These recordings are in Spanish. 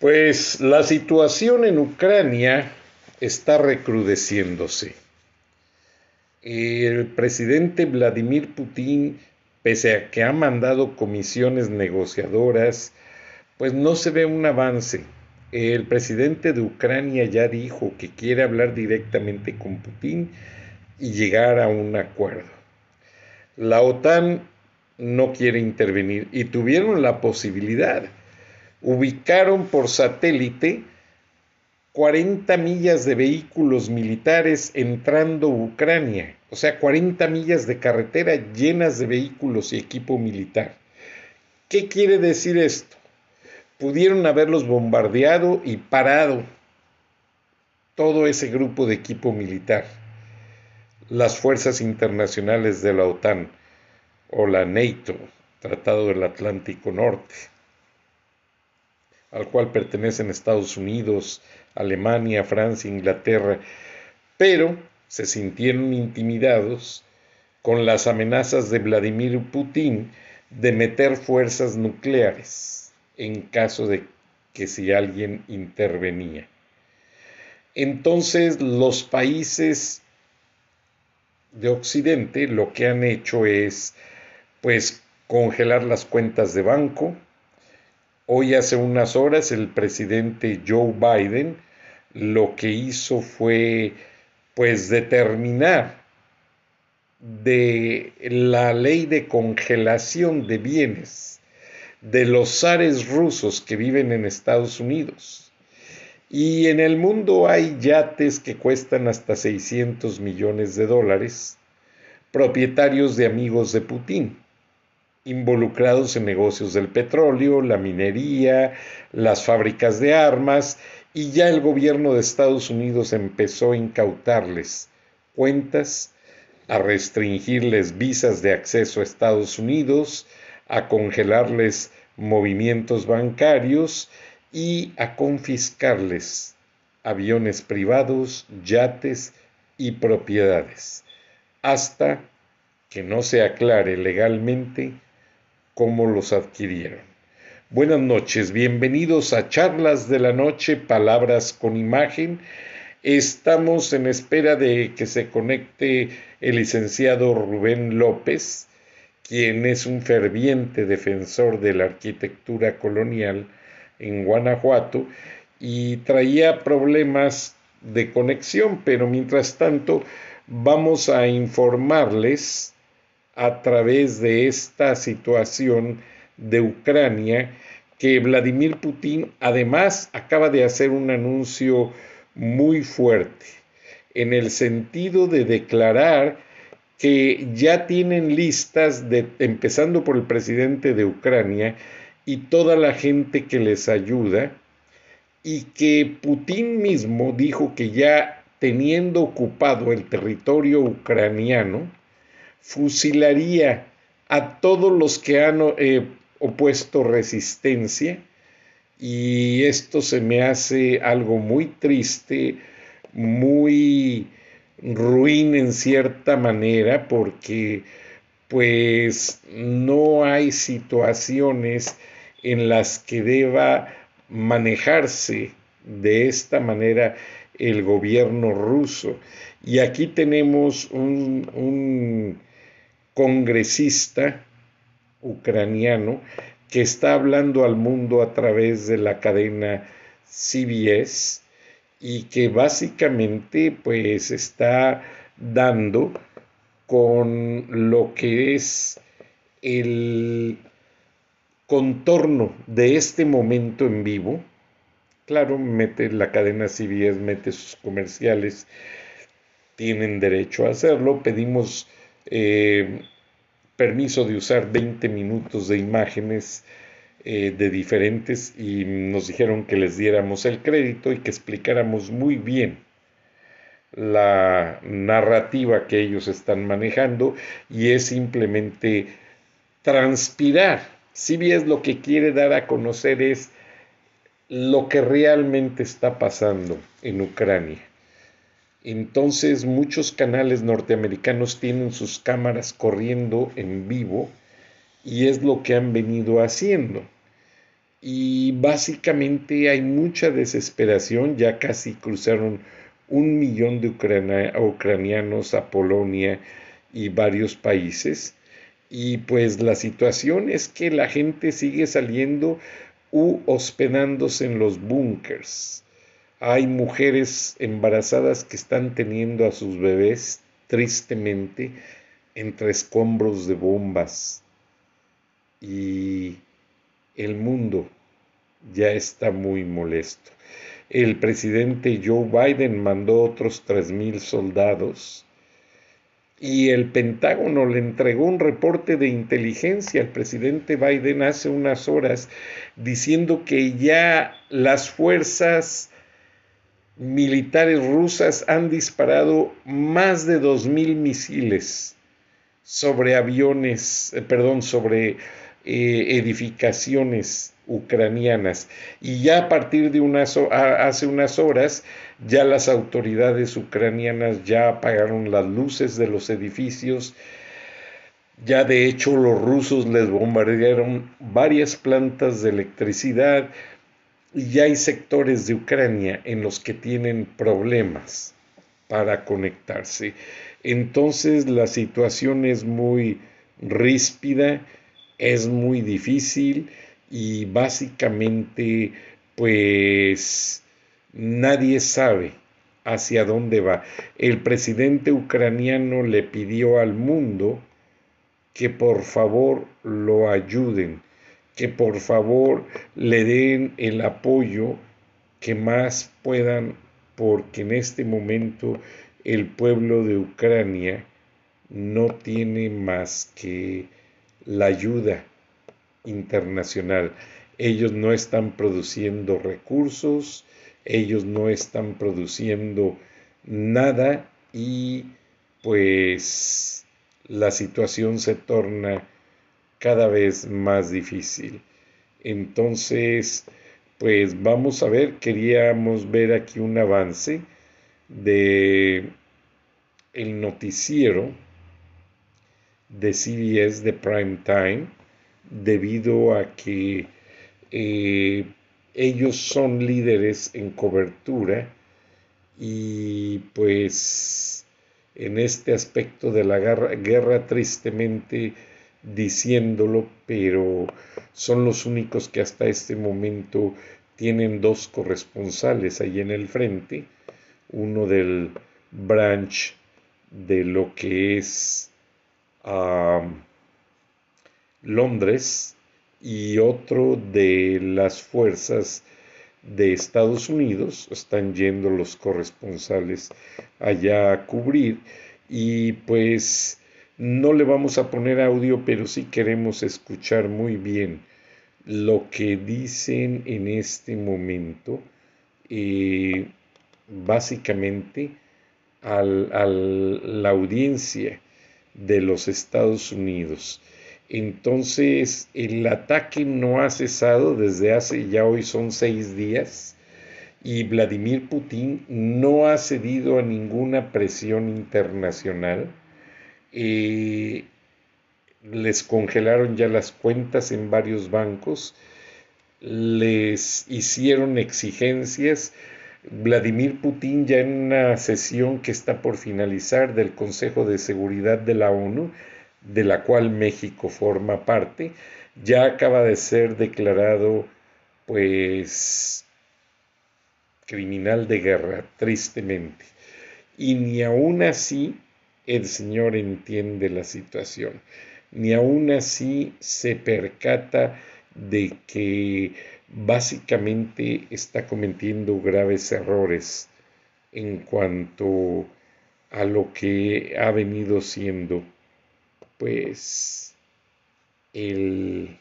Pues la situación en Ucrania está recrudeciéndose. El presidente Vladimir Putin, pese a que ha mandado comisiones negociadoras, pues no se ve un avance. El presidente de Ucrania ya dijo que quiere hablar directamente con Putin y llegar a un acuerdo. La OTAN no quiere intervenir y tuvieron la posibilidad ubicaron por satélite 40 millas de vehículos militares entrando Ucrania, o sea, 40 millas de carretera llenas de vehículos y equipo militar. ¿Qué quiere decir esto? Pudieron haberlos bombardeado y parado todo ese grupo de equipo militar. Las fuerzas internacionales de la OTAN o la NATO, Tratado del Atlántico Norte al cual pertenecen Estados Unidos, Alemania, Francia, Inglaterra, pero se sintieron intimidados con las amenazas de Vladimir Putin de meter fuerzas nucleares en caso de que si alguien intervenía. Entonces los países de Occidente lo que han hecho es pues congelar las cuentas de banco, Hoy hace unas horas el presidente Joe Biden lo que hizo fue pues determinar de la ley de congelación de bienes de los zares rusos que viven en Estados Unidos. Y en el mundo hay yates que cuestan hasta 600 millones de dólares, propietarios de amigos de Putin involucrados en negocios del petróleo, la minería, las fábricas de armas, y ya el gobierno de Estados Unidos empezó a incautarles cuentas, a restringirles visas de acceso a Estados Unidos, a congelarles movimientos bancarios y a confiscarles aviones privados, yates y propiedades, hasta que no se aclare legalmente cómo los adquirieron. Buenas noches, bienvenidos a Charlas de la Noche, Palabras con Imagen. Estamos en espera de que se conecte el licenciado Rubén López, quien es un ferviente defensor de la arquitectura colonial en Guanajuato y traía problemas de conexión, pero mientras tanto vamos a informarles a través de esta situación de Ucrania que Vladimir Putin además acaba de hacer un anuncio muy fuerte en el sentido de declarar que ya tienen listas de empezando por el presidente de Ucrania y toda la gente que les ayuda y que Putin mismo dijo que ya teniendo ocupado el territorio ucraniano fusilaría a todos los que han eh, opuesto resistencia y esto se me hace algo muy triste, muy ruin en cierta manera porque pues no hay situaciones en las que deba manejarse de esta manera el gobierno ruso. Y aquí tenemos un congresista ucraniano que está hablando al mundo a través de la cadena CBS y que básicamente pues está dando con lo que es el contorno de este momento en vivo. Claro, mete la cadena CBS, mete sus comerciales, tienen derecho a hacerlo. Pedimos eh, permiso de usar 20 minutos de imágenes eh, de diferentes y nos dijeron que les diéramos el crédito y que explicáramos muy bien la narrativa que ellos están manejando y es simplemente transpirar. Si bien lo que quiere dar a conocer es lo que realmente está pasando en Ucrania. Entonces muchos canales norteamericanos tienen sus cámaras corriendo en vivo y es lo que han venido haciendo y básicamente hay mucha desesperación, ya casi cruzaron un millón de ucranianos a Polonia y varios países y pues la situación es que la gente sigue saliendo u hospedándose en los búnkers. Hay mujeres embarazadas que están teniendo a sus bebés tristemente entre escombros de bombas y el mundo ya está muy molesto. El presidente Joe Biden mandó otros 3.000 soldados y el Pentágono le entregó un reporte de inteligencia al presidente Biden hace unas horas diciendo que ya las fuerzas militares rusas han disparado más de 2.000 misiles sobre aviones, eh, perdón, sobre eh, edificaciones ucranianas. Y ya a partir de unas, hace unas horas, ya las autoridades ucranianas ya apagaron las luces de los edificios. Ya de hecho los rusos les bombardearon varias plantas de electricidad y hay sectores de Ucrania en los que tienen problemas para conectarse. Entonces la situación es muy ríspida es muy difícil y básicamente pues nadie sabe hacia dónde va. El presidente ucraniano le pidió al mundo que por favor lo ayuden, que por favor le den el apoyo que más puedan, porque en este momento el pueblo de Ucrania no tiene más que la ayuda internacional. Ellos no están produciendo recursos, ellos no están produciendo nada y pues la situación se torna cada vez más difícil. Entonces, pues vamos a ver, queríamos ver aquí un avance de el noticiero de CBS de prime time debido a que eh, ellos son líderes en cobertura y pues en este aspecto de la guerra, guerra tristemente diciéndolo, pero son los únicos que hasta este momento tienen dos corresponsales ahí en el frente, uno del branch de lo que es Londres y otro de las fuerzas de Estados Unidos. Están yendo los corresponsales allá a cubrir y pues no le vamos a poner audio, pero sí queremos escuchar muy bien lo que dicen en este momento. Eh, básicamente a la audiencia de los Estados Unidos. Entonces, el ataque no ha cesado desde hace ya hoy son seis días y Vladimir Putin no ha cedido a ninguna presión internacional. Les congelaron ya las cuentas en varios bancos, les hicieron exigencias Vladimir Putin ya en una sesión que está por finalizar del Consejo de Seguridad de la ONU, de la cual México forma parte, ya acaba de ser declarado pues criminal de guerra, tristemente. Y ni aún así el Señor entiende la situación, ni aún así se percata de que básicamente está cometiendo graves errores en cuanto a lo que ha venido siendo pues el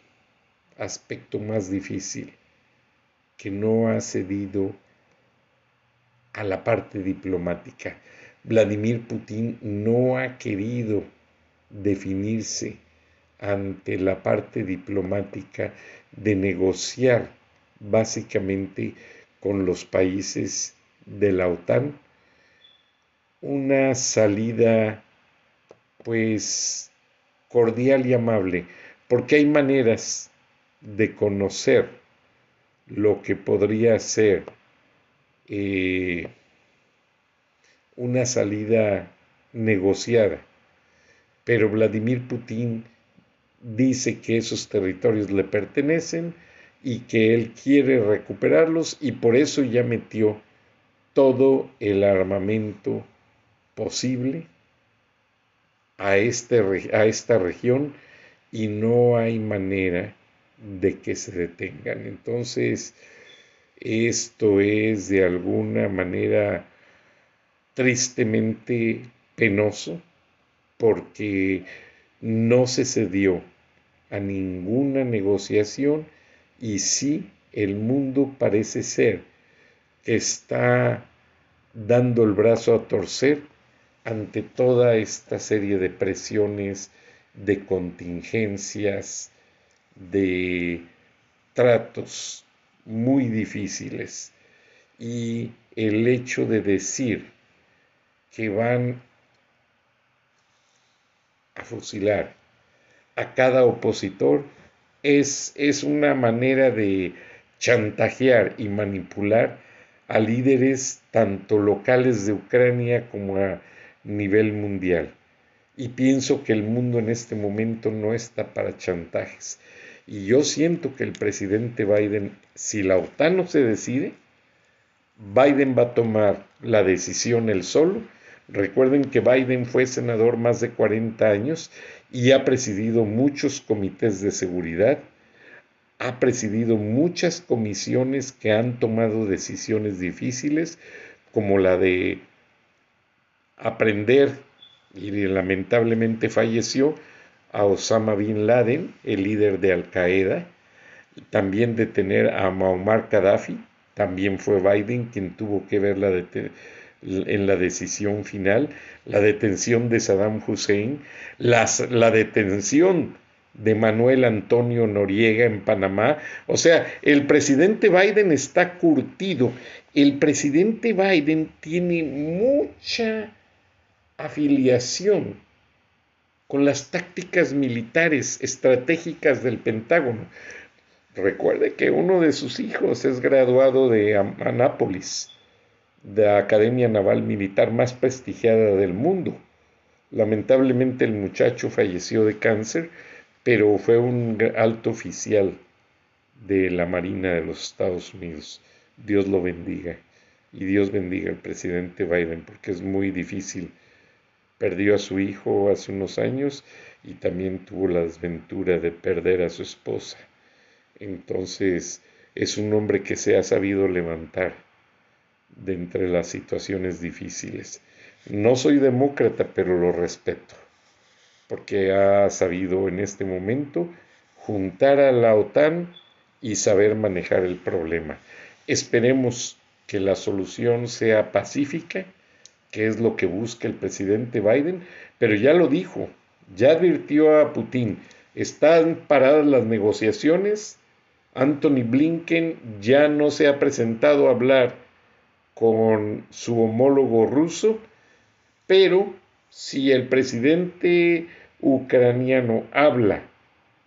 aspecto más difícil que no ha cedido a la parte diplomática. Vladimir Putin no ha querido definirse ante la parte diplomática de negociar básicamente con los países de la OTAN. Una salida pues cordial y amable, porque hay maneras de conocer lo que podría ser eh, una salida negociada. Pero Vladimir Putin dice que esos territorios le pertenecen y que él quiere recuperarlos y por eso ya metió todo el armamento posible a, este, a esta región y no hay manera de que se detengan. Entonces, esto es de alguna manera tristemente penoso porque no se cedió a ninguna negociación y sí el mundo parece ser que está dando el brazo a torcer ante toda esta serie de presiones, de contingencias, de tratos muy difíciles. Y el hecho de decir que van a fusilar a cada opositor es, es una manera de chantajear y manipular a líderes tanto locales de Ucrania como a nivel mundial. Y pienso que el mundo en este momento no está para chantajes. Y yo siento que el presidente Biden, si la OTAN no se decide, Biden va a tomar la decisión él solo. Recuerden que Biden fue senador más de 40 años y ha presidido muchos comités de seguridad, ha presidido muchas comisiones que han tomado decisiones difíciles, como la de aprender, y lamentablemente falleció, a Osama Bin Laden, el líder de Al Qaeda, también detener a Muammar Gaddafi, también fue Biden quien tuvo que ver en la decisión final, la detención de Saddam Hussein, la detención de Manuel Antonio Noriega en Panamá. O sea, el presidente Biden está curtido. El presidente Biden tiene mucha afiliación con las tácticas militares estratégicas del Pentágono. Recuerde que uno de sus hijos es graduado de Anápolis, de la Academia Naval Militar más prestigiada del mundo. Lamentablemente el muchacho falleció de cáncer, pero fue un alto oficial de la Marina de los Estados Unidos. Dios lo bendiga y Dios bendiga al presidente Biden porque es muy difícil Perdió a su hijo hace unos años y también tuvo la desventura de perder a su esposa. Entonces es un hombre que se ha sabido levantar de entre las situaciones difíciles. No soy demócrata, pero lo respeto, porque ha sabido en este momento juntar a la OTAN y saber manejar el problema. Esperemos que la solución sea pacífica que es lo que busca el presidente Biden, pero ya lo dijo, ya advirtió a Putin, están paradas las negociaciones, Anthony Blinken ya no se ha presentado a hablar con su homólogo ruso, pero si el presidente ucraniano habla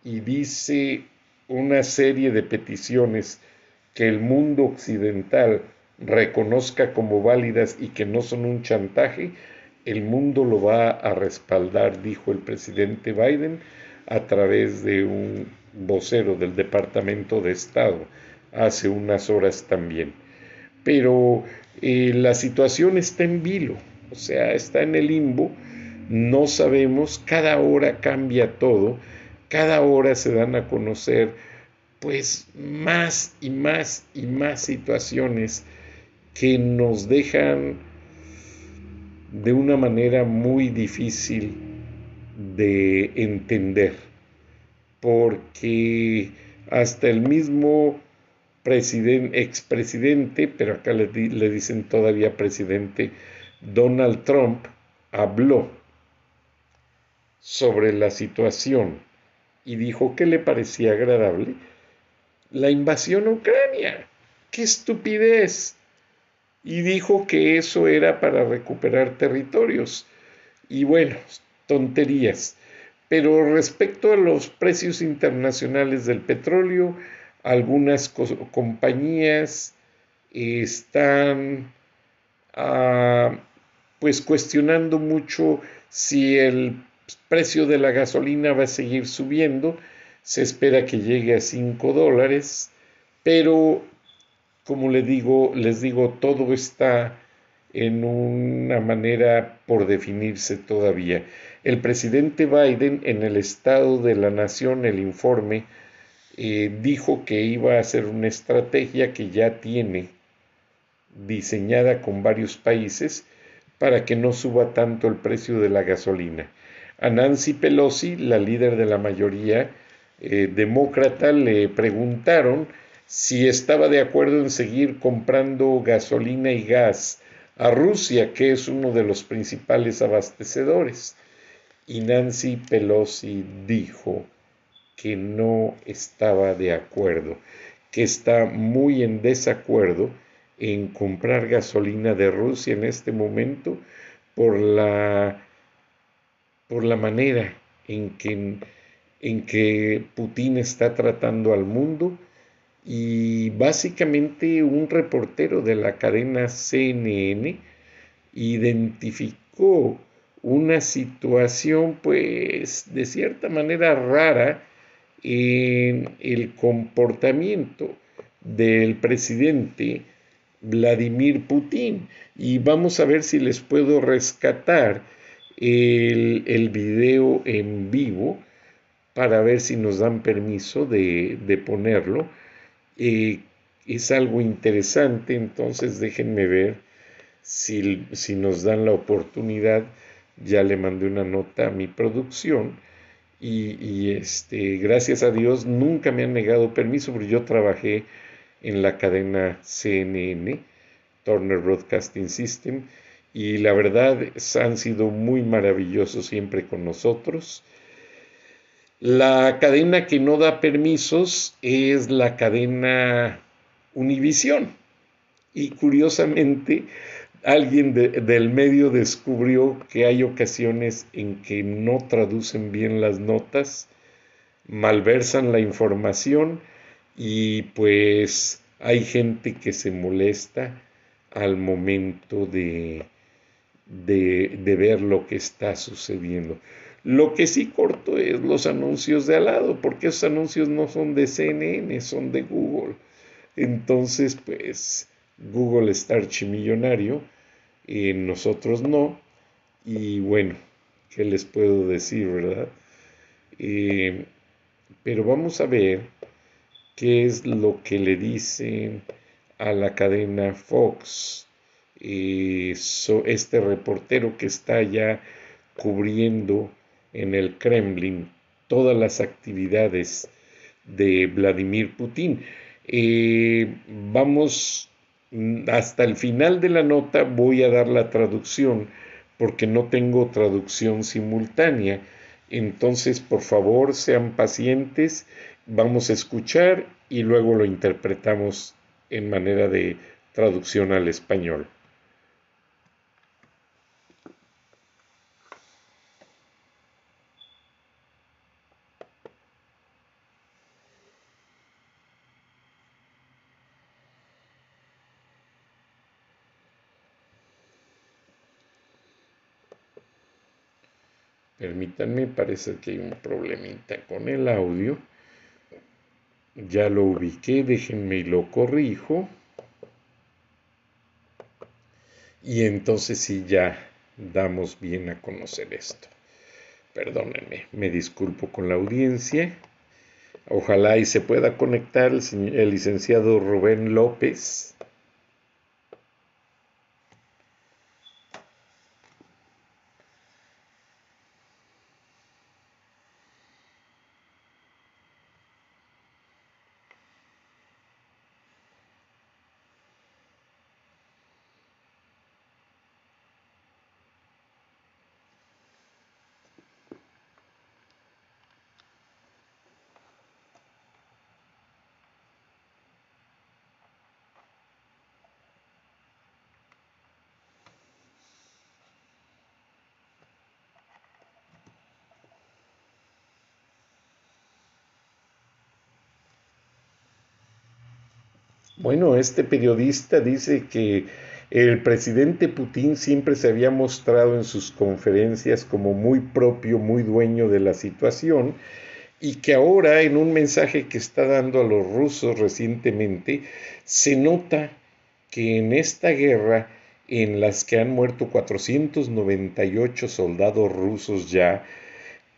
y dice una serie de peticiones que el mundo occidental reconozca como válidas y que no son un chantaje, el mundo lo va a respaldar, dijo el presidente Biden a través de un vocero del Departamento de Estado hace unas horas también. Pero eh, la situación está en vilo, o sea, está en el limbo, no sabemos, cada hora cambia todo, cada hora se dan a conocer pues más y más y más situaciones que nos dejan de una manera muy difícil de entender, porque hasta el mismo expresidente, pero acá le, le dicen todavía presidente, Donald Trump habló sobre la situación y dijo que le parecía agradable la invasión a Ucrania. ¡Qué estupidez! Y dijo que eso era para recuperar territorios. Y bueno, tonterías. Pero respecto a los precios internacionales del petróleo, algunas compañías están ah, pues cuestionando mucho si el precio de la gasolina va a seguir subiendo. Se espera que llegue a 5 dólares, pero como les digo, les digo, todo está en una manera por definirse todavía. El presidente Biden en el Estado de la Nación, el informe, eh, dijo que iba a hacer una estrategia que ya tiene diseñada con varios países para que no suba tanto el precio de la gasolina. A Nancy Pelosi, la líder de la mayoría eh, demócrata, le preguntaron si estaba de acuerdo en seguir comprando gasolina y gas a Rusia, que es uno de los principales abastecedores. Y Nancy Pelosi dijo que no estaba de acuerdo, que está muy en desacuerdo en comprar gasolina de Rusia en este momento por la, por la manera en que, en que Putin está tratando al mundo. Y básicamente un reportero de la cadena CNN identificó una situación pues de cierta manera rara en el comportamiento del presidente Vladimir Putin. Y vamos a ver si les puedo rescatar el, el video en vivo para ver si nos dan permiso de, ponerlo. Eh, es algo interesante, entonces déjenme ver si, si nos dan la oportunidad. Ya le mandé una nota a mi producción y, este, gracias a Dios nunca me han negado permiso porque yo trabajé en la cadena CNN, Turner Broadcasting System, y la verdad han sido muy maravillosos siempre con nosotros. La cadena que no da permisos es la cadena Univision. Y curiosamente, alguien del medio descubrió que hay ocasiones en que no traducen bien las notas, malversan la información y pues hay gente que se molesta al momento de, de, de ver lo que está sucediendo. Lo que sí corto es los anuncios de al lado, porque esos anuncios no son de CNN, son de Google. Entonces, pues, Google está archimillonario nosotros no. Y bueno, ¿qué les puedo decir, verdad? Eh, pero vamos a ver qué es lo que le dicen a la cadena Fox. Eh, este reportero que está ya cubriendo en el Kremlin todas las actividades de Vladimir Putin. Eh, vamos hasta el final de la nota voy a dar la traducción porque no tengo traducción simultánea. Entonces, por favor, sean pacientes, vamos a escuchar y luego lo interpretamos en manera de traducción al español. Permítanme, parece que hay un problemita con el audio. Ya lo ubiqué, déjenme y lo corrijo. y entonces sí ya damos bien a conocer esto. Perdónenme, me disculpo con la audiencia. Ojalá y se pueda conectar el licenciado Rubén López. Bueno, este periodista dice que el presidente Putin siempre se había mostrado en sus conferencias como muy propio, muy dueño de la situación y que ahora en un mensaje que está dando a los rusos recientemente se nota que en esta guerra en las que han muerto 498 soldados rusos ya,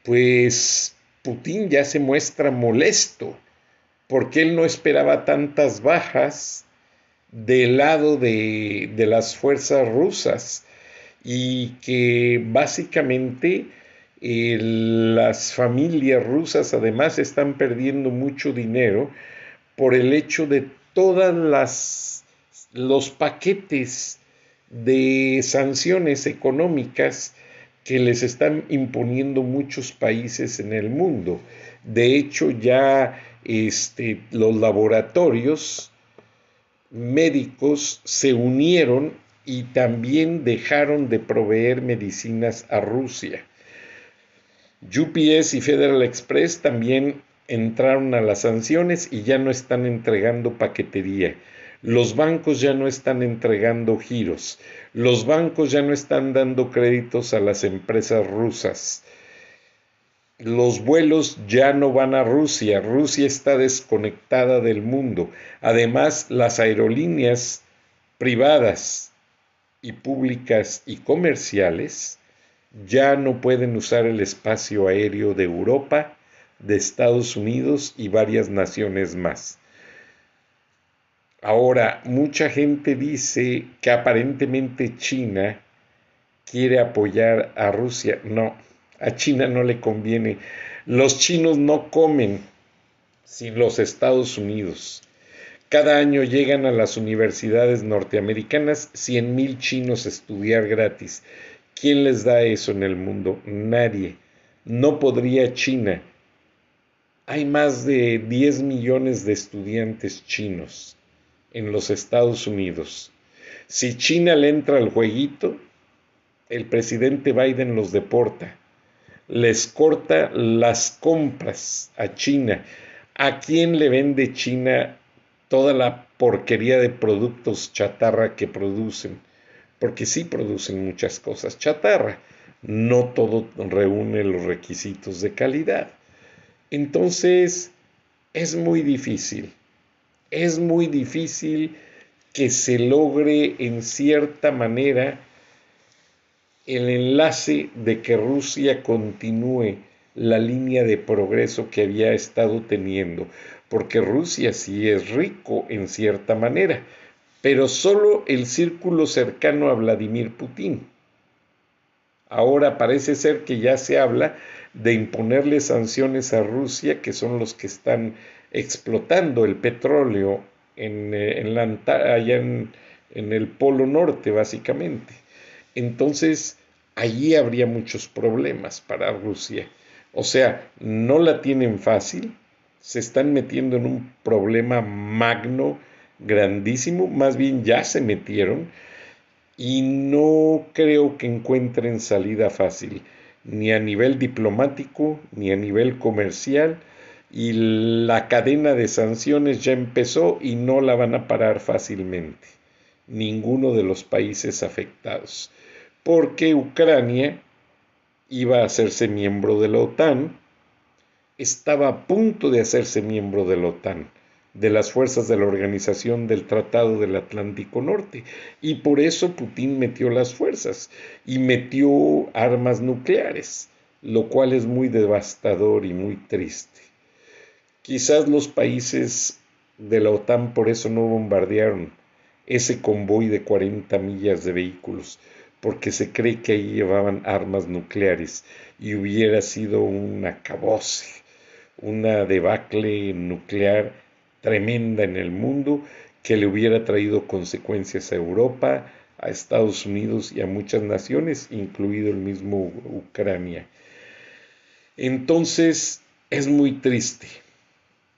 pues Putin ya se muestra molesto porque él no esperaba tantas bajas del lado de, las fuerzas rusas y que básicamente eh, las familias rusas además están perdiendo mucho dinero por el hecho de todas las los paquetes de sanciones económicas que les están imponiendo muchos países en el mundo. De hecho, ya este, los laboratorios médicos se unieron y también dejaron de proveer medicinas a Rusia. UPS y Federal Express también entraron a las sanciones y ya no están entregando paquetería. Los bancos ya no están entregando giros. Los bancos ya no están dando créditos a las empresas rusas los vuelos ya no van a Rusia, Rusia está desconectada del mundo. Además, las aerolíneas privadas y públicas y comerciales ya no pueden usar el espacio aéreo de Europa, de Estados Unidos y varias naciones más. Ahora, mucha gente dice que aparentemente China quiere apoyar a Rusia. No, a China no le conviene. Los chinos no comen sin los Estados Unidos. Cada año llegan a las universidades norteamericanas 100.000 chinos a estudiar gratis. ¿Quién les da eso en el mundo? Nadie. No podría China. Hay más de 10 millones de estudiantes chinos en los Estados Unidos. Si China le entra al jueguito, el presidente Biden los deporta les corta las compras a China. ¿A quién le vende China toda la porquería de productos chatarra que producen? Porque sí producen muchas cosas chatarra. No todo reúne los requisitos de calidad. Entonces, es muy difícil. Es muy difícil que se logre en cierta manera el enlace de que Rusia continúe la línea de progreso que había estado teniendo, porque Rusia sí es rico en cierta manera, pero solo el círculo cercano a Vladimir Putin. Ahora parece ser que ya se habla de imponerle sanciones a Rusia, que son los que están explotando el petróleo en, eh, allá en, en el Polo Norte, básicamente. Entonces, allí habría muchos problemas para Rusia. O sea, no la tienen fácil, se están metiendo en un problema magno, grandísimo, más bien ya se metieron y no creo que encuentren salida fácil, ni a nivel diplomático, ni a nivel comercial, y la cadena de sanciones ya empezó y no la van a parar fácilmente, ninguno de los países afectados porque Ucrania iba a hacerse miembro de la OTAN, estaba a punto de hacerse miembro de la OTAN. de las fuerzas de la Organización del Tratado del Atlántico Norte. Y por eso Putin metió las fuerzas y metió armas nucleares, lo cual es muy devastador y muy triste. Quizás los países de la OTAN por eso no bombardearon ese convoy de 40 millas de vehículos, porque se cree que ahí llevaban armas nucleares y hubiera sido un acabose, una debacle nuclear tremenda en el mundo que le hubiera traído consecuencias a Europa, a Estados Unidos y a muchas naciones, incluido el mismo Ucrania. Entonces, es muy triste.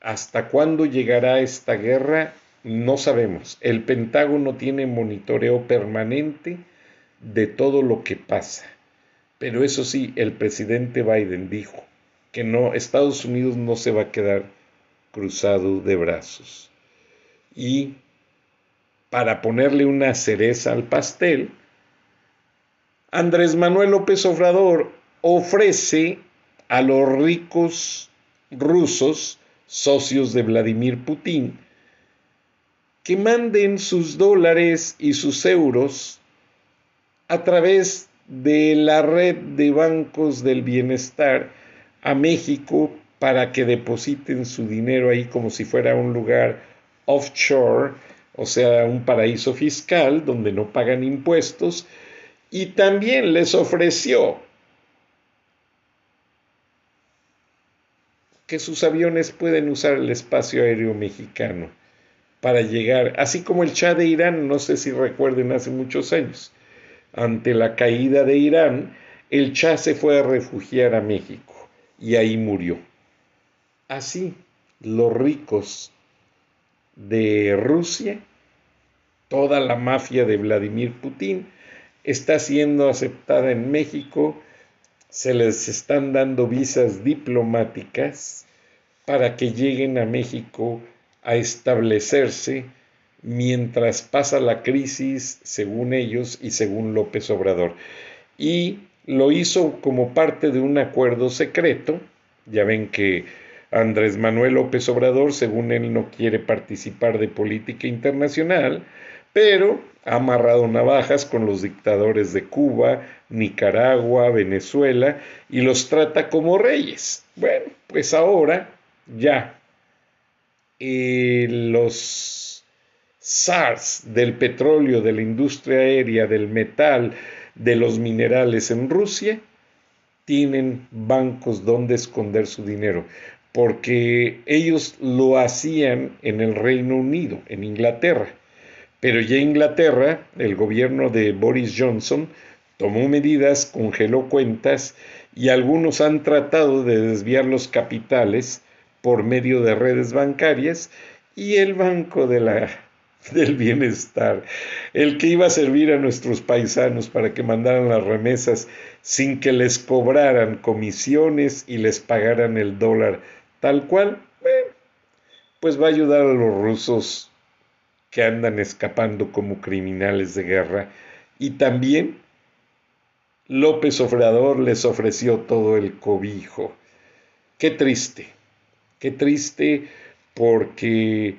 ¿Hasta cuándo llegará esta guerra? No sabemos. El Pentágono tiene monitoreo permanente de todo lo que pasa. Pero eso sí, el presidente Biden dijo que no, Estados Unidos no se va a quedar cruzado de brazos. Y para ponerle una cereza al pastel, Andrés Manuel López Obrador ofrece a los ricos rusos, socios de Vladimir Putin, que manden sus dólares y sus euros a través de la red de bancos del bienestar a México para que depositen su dinero ahí como si fuera un lugar offshore, o sea, un paraíso fiscal donde no pagan impuestos, y también les ofreció que sus aviones pueden usar el espacio aéreo mexicano para llegar, así como el Shah de Irán, no sé si recuerden hace muchos años, ante la caída de Irán, el Shah se fue a refugiar a México y ahí murió. Así, los ricos de Rusia, toda la mafia de Vladimir Putin, está siendo aceptada en México, se les están dando visas diplomáticas para que lleguen a México a establecerse mientras pasa la crisis, según ellos y según López Obrador. Y lo hizo como parte de un acuerdo secreto. Ya ven que Andrés Manuel López Obrador, según él, no quiere participar de política internacional, pero ha amarrado navajas con los dictadores de Cuba, Nicaragua, Venezuela y los trata como reyes. Bueno, pues ahora ya eh, los SARS del petróleo, de la industria aérea, del metal, de los minerales en Rusia, tienen bancos donde esconder su dinero porque ellos lo hacían en el Reino Unido, en Inglaterra. Pero ya Inglaterra, el gobierno de Boris Johnson, tomó medidas, congeló cuentas y algunos han tratado de desviar los capitales por medio de redes bancarias y el Banco de la, del Bienestar, el que iba a servir a nuestros paisanos para que mandaran las remesas sin que les cobraran comisiones y les pagaran el dólar tal cual, pues va a ayudar a los rusos que andan escapando como criminales de guerra y también López Obrador les ofreció todo el cobijo. Qué triste, qué triste porque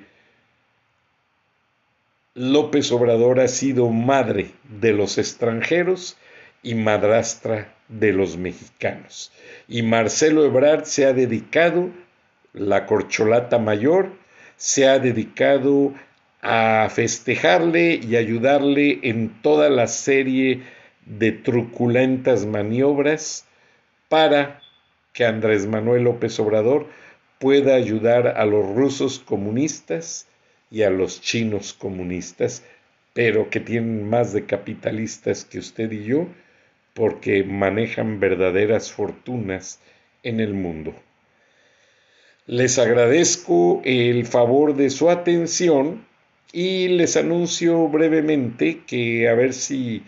López Obrador ha sido madre de los extranjeros y madrastra de los mexicanos. Y Marcelo Ebrard se ha dedicado la corcholata mayor, se ha dedicado a festejarle y ayudarle en toda la serie de truculentas maniobras para que Andrés Manuel López Obrador pueda ayudar a los rusos comunistas y a los chinos comunistas, pero que tienen más de capitalistas que usted y yo, porque manejan verdaderas fortunas en el mundo. Les agradezco el favor de su atención y les anuncio brevemente que a ver si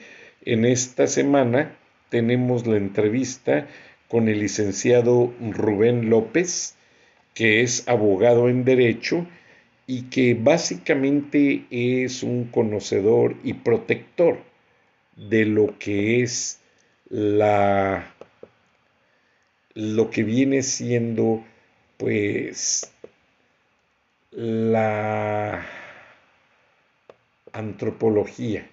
en esta semana tenemos la entrevista con el licenciado Rubén López, que es abogado en derecho y que básicamente es un conocedor y protector de lo que es la lo que viene siendo pues la antropología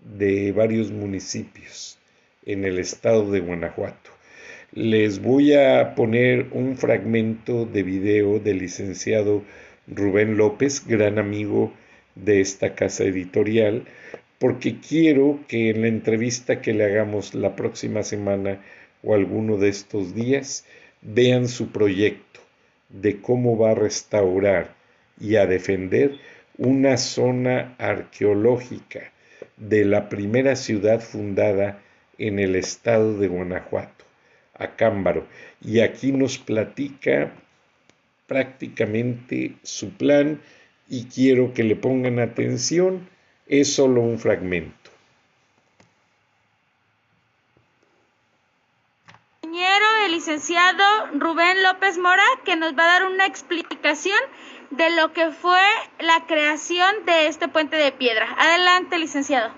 de varios municipios en el estado de Guanajuato. Les voy a poner un fragmento de video del licenciado Rubén López, gran amigo de esta casa editorial, porque quiero que en la entrevista que le hagamos la próxima semana o alguno de estos días vean su proyecto de cómo va a restaurar y a defender una zona arqueológica de la primera ciudad fundada en el estado de Guanajuato, Acámbaro. Y aquí nos platica prácticamente su plan y quiero que le pongan atención, es solo un fragmento. el licenciado Rubén López Mora, que nos va a dar una explicación de lo que fue la creación de este puente de piedra. Adelante, licenciado.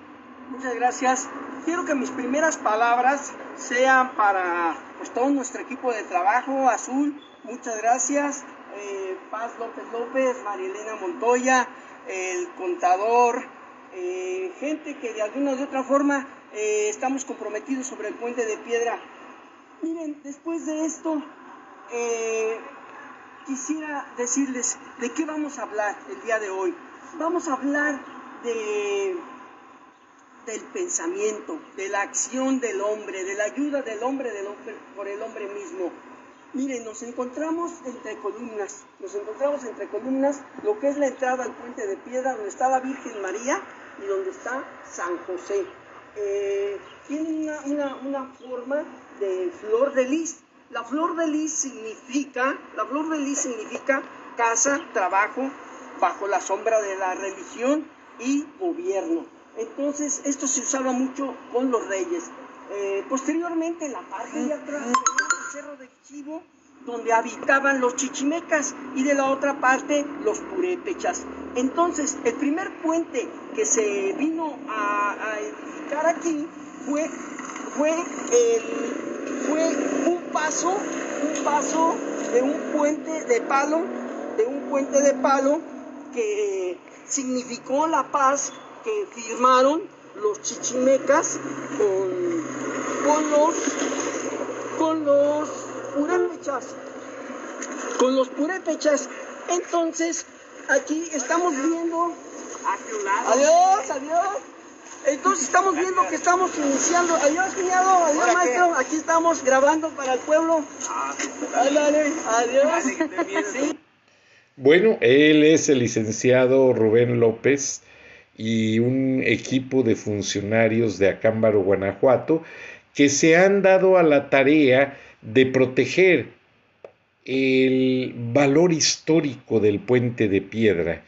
Muchas gracias. Quiero que mis primeras palabras sean para pues, todo nuestro equipo de trabajo, Azul, muchas gracias. Eh, Paz López López, Marielena Montoya, el contador, eh, gente que de alguna u otra forma eh, estamos comprometidos sobre el puente de piedra. Miren, después de esto, quisiera decirles de qué vamos a hablar el día de hoy. Vamos a hablar de del pensamiento, de la acción del hombre, de la ayuda del hombre, del hombre por el hombre mismo. Miren, nos encontramos entre columnas, nos encontramos entre columnas lo que es la entrada al puente de piedra donde está la Virgen María y donde está San José. Eh, tiene una, una forma de flor de lis. La flor de lis significa, la flor de lis significa casa, trabajo, bajo la sombra de la religión y gobierno. Entonces, esto se usaba mucho con los reyes. Eh, posteriormente, la parte de atrás, cerro de Chivo, donde habitaban los chichimecas, y de la otra parte, los purépechas. Entonces, el primer puente que se vino a, edificar aquí fue, fue, fue un paso, un paso de un puente de palo, de un puente de palo que significó la paz que firmaron los chichimecas con, con los con los purépechas. Con los purépechas. Entonces aquí estamos viendo. Adiós adiós. Entonces estamos viendo que estamos iniciando. Adiós cuñado adiós maestro. Aquí estamos grabando para el pueblo. Adiós. Bueno él es el licenciado Rubén López y un equipo de funcionarios de Acámbaro, Guanajuato, que se han dado a la tarea de proteger el valor histórico del puente de piedra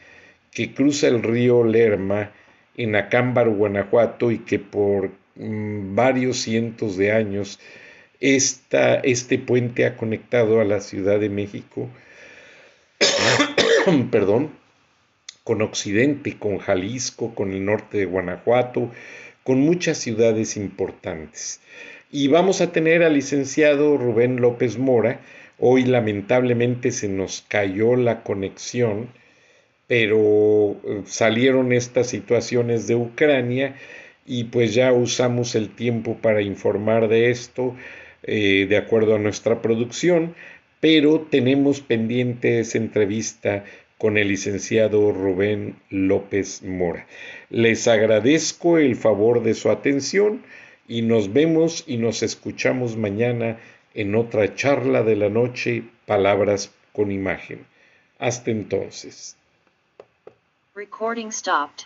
que cruza el río Lerma en Acámbaro, Guanajuato, y que por mm, varios cientos de años este puente ha conectado a la Ciudad de México, perdón, con Occidente, con Jalisco, con el norte de Guanajuato, con muchas ciudades importantes. Y vamos a tener al licenciado Rubén López Mora. Hoy lamentablemente se nos cayó la conexión, pero eh, salieron estas situaciones de Ucrania y pues ya usamos el tiempo para informar de esto eh, de acuerdo a nuestra producción, pero tenemos pendiente esa entrevista con el licenciado Rubén López Mora. Les agradezco el favor de su atención y nos vemos y nos escuchamos mañana en otra charla de la noche, Palabras con Imagen. Hasta entonces. Recording stopped.